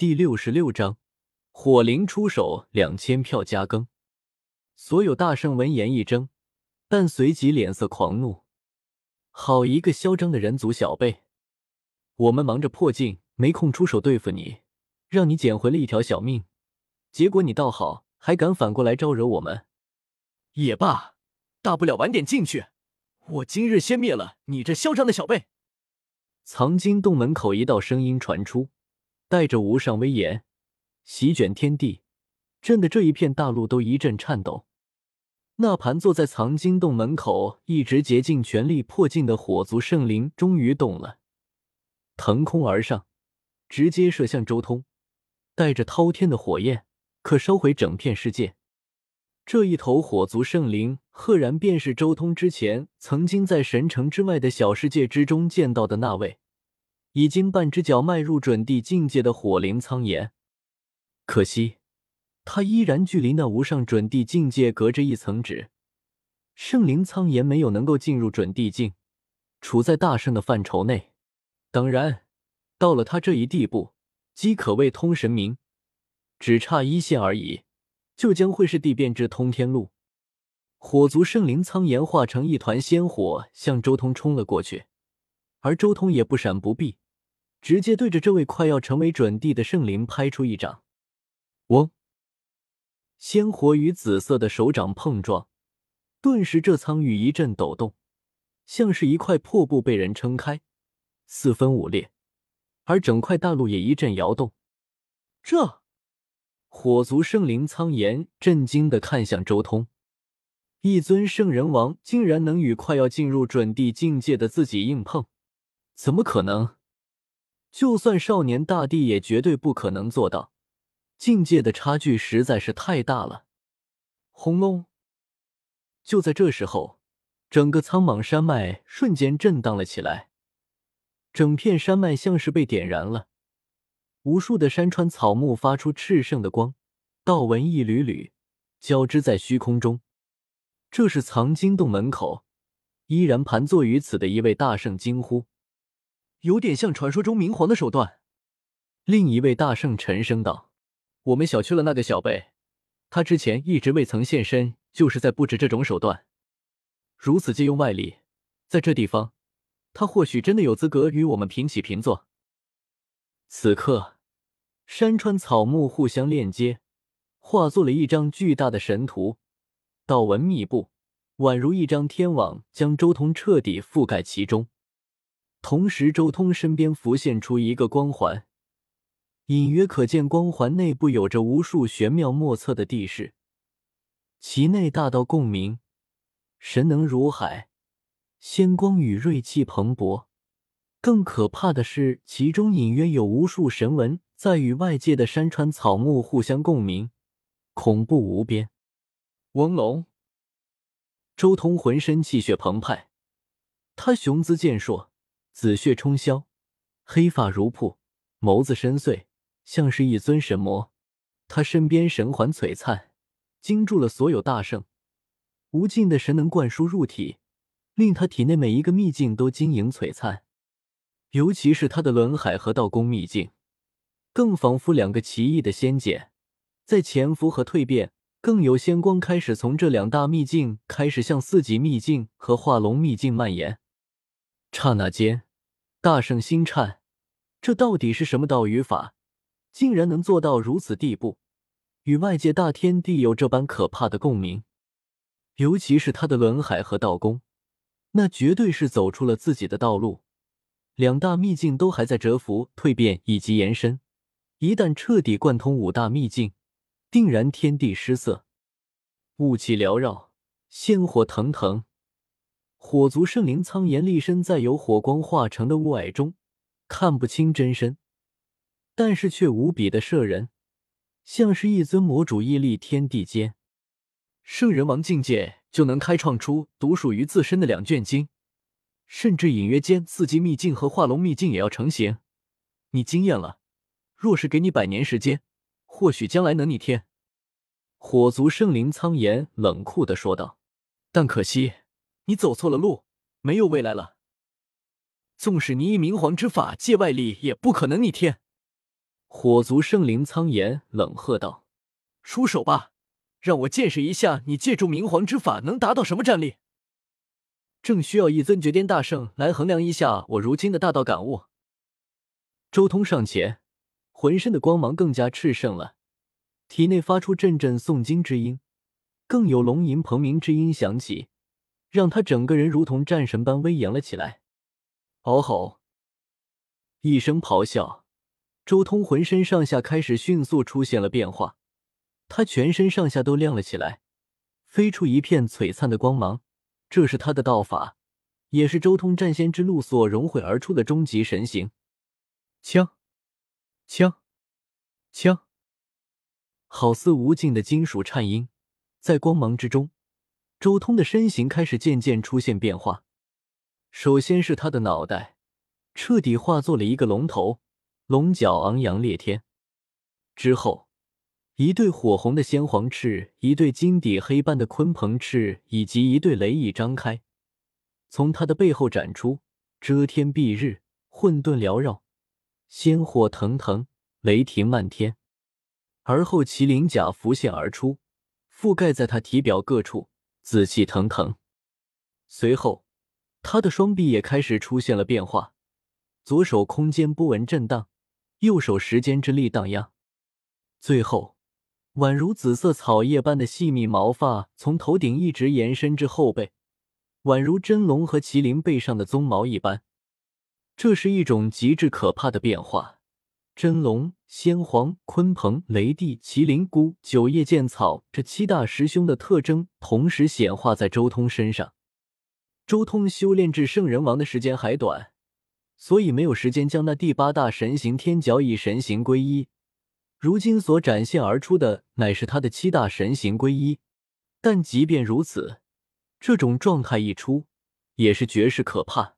第六十六章，火灵出手，两千票加更。所有大圣闻言一怔，但随即脸色狂怒。好一个嚣张的人族小辈！我们忙着破境，没空出手对付你，让你捡回了一条小命，结果你倒好，还敢反过来招惹我们。也罢，大不了晚点进去。我今日先灭了你这嚣张的小辈！藏经洞门口，一道声音传出。带着无上威严，席卷天地，震得这一片大陆都一阵颤抖。那盘坐在藏经洞门口，一直竭尽全力破境的火族圣灵终于动了，腾空而上，直接射向周通，带着滔天的火焰，可烧毁整片世界。这一头火族圣灵，赫然便是周通之前曾经在神城之外的小世界之中见到的那位。已经半只脚迈入准地境界的火灵苍岩，可惜他依然距离那无上准地境界隔着一层纸。圣灵苍岩没有能够进入准地境，处在大圣的范畴内。当然，到了他这一地步，即可谓通神明，只差一线而已，就将会是地变之通天路。火族圣灵苍岩化成一团仙火，向周通冲了过去。而周通也不闪不避，直接对着这位快要成为准帝的圣灵拍出一掌。嗡！鲜活与紫色的手掌碰撞，顿时这苍域一阵抖动，像是一块破布被人撑开，四分五裂。而整块大陆也一阵摇动。这火族圣灵苍岩震惊的看向周通，一尊圣人王竟然能与快要进入准帝境界的自己硬碰！怎么可能？就算少年大帝也绝对不可能做到，境界的差距实在是太大了。轰隆！就在这时候，整个苍莽山脉瞬间震荡了起来，整片山脉像是被点燃了，无数的山川草木发出炽盛的光，道纹一缕缕交织在虚空中。这是藏经洞门口，依然盘坐于此的一位大圣惊呼。有点像传说中明皇的手段。另一位大圣沉声道：“我们小觑了那个小辈，他之前一直未曾现身，就是在布置这种手段。如此借用外力，在这地方，他或许真的有资格与我们平起平坐。”此刻，山川草木互相链接，化作了一张巨大的神图，道纹密布，宛如一张天网，将周通彻底覆盖其中。同时，周通身边浮现出一个光环，隐约可见光环内部有着无数玄妙莫测的地势，其内大道共鸣，神能如海，仙光与锐气蓬勃。更可怕的是，其中隐约有无数神纹在与外界的山川草木互相共鸣，恐怖无边。翁龙，周通浑身气血澎湃，他雄姿健硕。紫血冲霄，黑发如瀑，眸子深邃，像是一尊神魔。他身边神环璀璨，惊住了所有大圣。无尽的神能灌输入体，令他体内每一个秘境都晶莹璀璨。尤其是他的轮海和道宫秘境，更仿佛两个奇异的仙界，在潜伏和蜕变。更有仙光开始从这两大秘境开始向四级秘境和化龙秘境蔓延。刹那间，大圣心颤，这到底是什么道与法，竟然能做到如此地步，与外界大天地有这般可怕的共鸣？尤其是他的轮海和道宫，那绝对是走出了自己的道路。两大秘境都还在蛰伏、蜕变以及延伸，一旦彻底贯通五大秘境，定然天地失色，雾气缭绕，仙火腾腾。火族圣灵苍岩立身在由火光化成的雾霭中，看不清真身，但是却无比的摄人，像是一尊魔主屹立天地间。圣人王境界就能开创出独属于自身的两卷经，甚至隐约间四级秘境和化龙秘境也要成型。你惊艳了，若是给你百年时间，或许将来能逆天。火族圣灵苍岩冷酷的说道，但可惜。你走错了路，没有未来了。纵使你以明皇之法借外力，也不可能逆天。火族圣灵苍炎冷喝道：“出手吧，让我见识一下你借助明皇之法能达到什么战力。”正需要一尊绝巅大圣来衡量一下我如今的大道感悟。周通上前，浑身的光芒更加炽盛了，体内发出阵阵诵经之音，更有龙吟鹏鸣之音响起，让他整个人如同战神般威严了起来。嗷吼！一声咆哮，周通浑身上下开始迅速出现了变化，他全身上下都亮了起来，飞出一片璀璨的光芒。这是他的道法，也是周通战仙之路所融汇而出的终极神形。枪，枪，枪，好似无尽的金属颤音，在光芒之中，周通的身形开始渐渐出现变化。首先是他的脑袋，彻底化作了一个龙头，龙角昂扬裂天。之后。一对火红的先皇翅，一对金底黑斑的鲲鹏翅，以及一对雷翼张开，从他的背后展出，遮天蔽日，混沌缭绕，仙火腾腾，雷霆漫天。而后麒麟甲浮现而出，覆盖在他体表各处，紫气腾腾。随后，他的双臂也开始出现了变化，左手空间波纹震荡，右手时间之力荡漾，最后。宛如紫色草叶般的细密毛发从头顶一直延伸至后背，宛如真龙和麒麟背上的鬃毛一般。这是一种极致可怕的变化。真龙、仙皇、鲲鹏、雷帝、麒麟菇、九叶剑草这七大师兄的特征同时显化在周通身上。周通修炼至圣人王的时间还短，所以没有时间将那第八大神形天角以神形归一。如今所展现而出的乃是他的七大神形归一，但即便如此，这种状态一出，也是绝世可怕。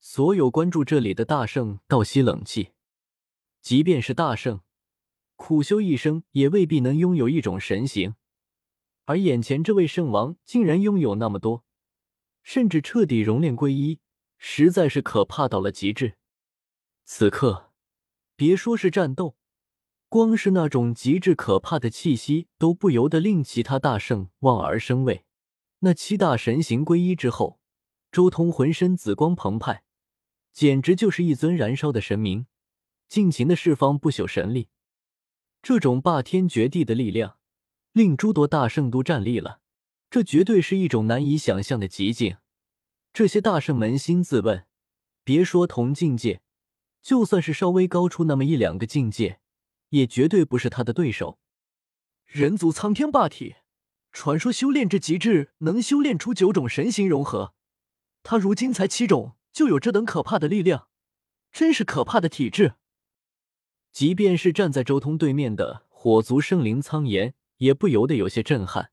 所有关注这里的大圣倒吸冷气，即便是大圣，苦修一生也未必能拥有一种神形，而眼前这位圣王竟然拥有那么多，甚至彻底熔炼归一，实在是可怕到了极致。此刻，别说是战斗。光是那种极致可怕的气息，都不由得令其他大圣望而生畏。那七大神形归一之后，周通浑身紫光澎湃，简直就是一尊燃烧的神明，尽情的释放不朽神力。这种霸天绝地的力量，令诸多大圣都站立了。这绝对是一种难以想象的极境。这些大圣扪心自问，别说同境界，就算是稍微高出那么一两个境界。也绝对不是他的对手。人族苍天霸体，传说修炼至极致能修炼出九种神形融合，他如今才七种就有这等可怕的力量，真是可怕的体质。即便是站在周通对面的火族圣灵苍炎，也不由得有些震撼。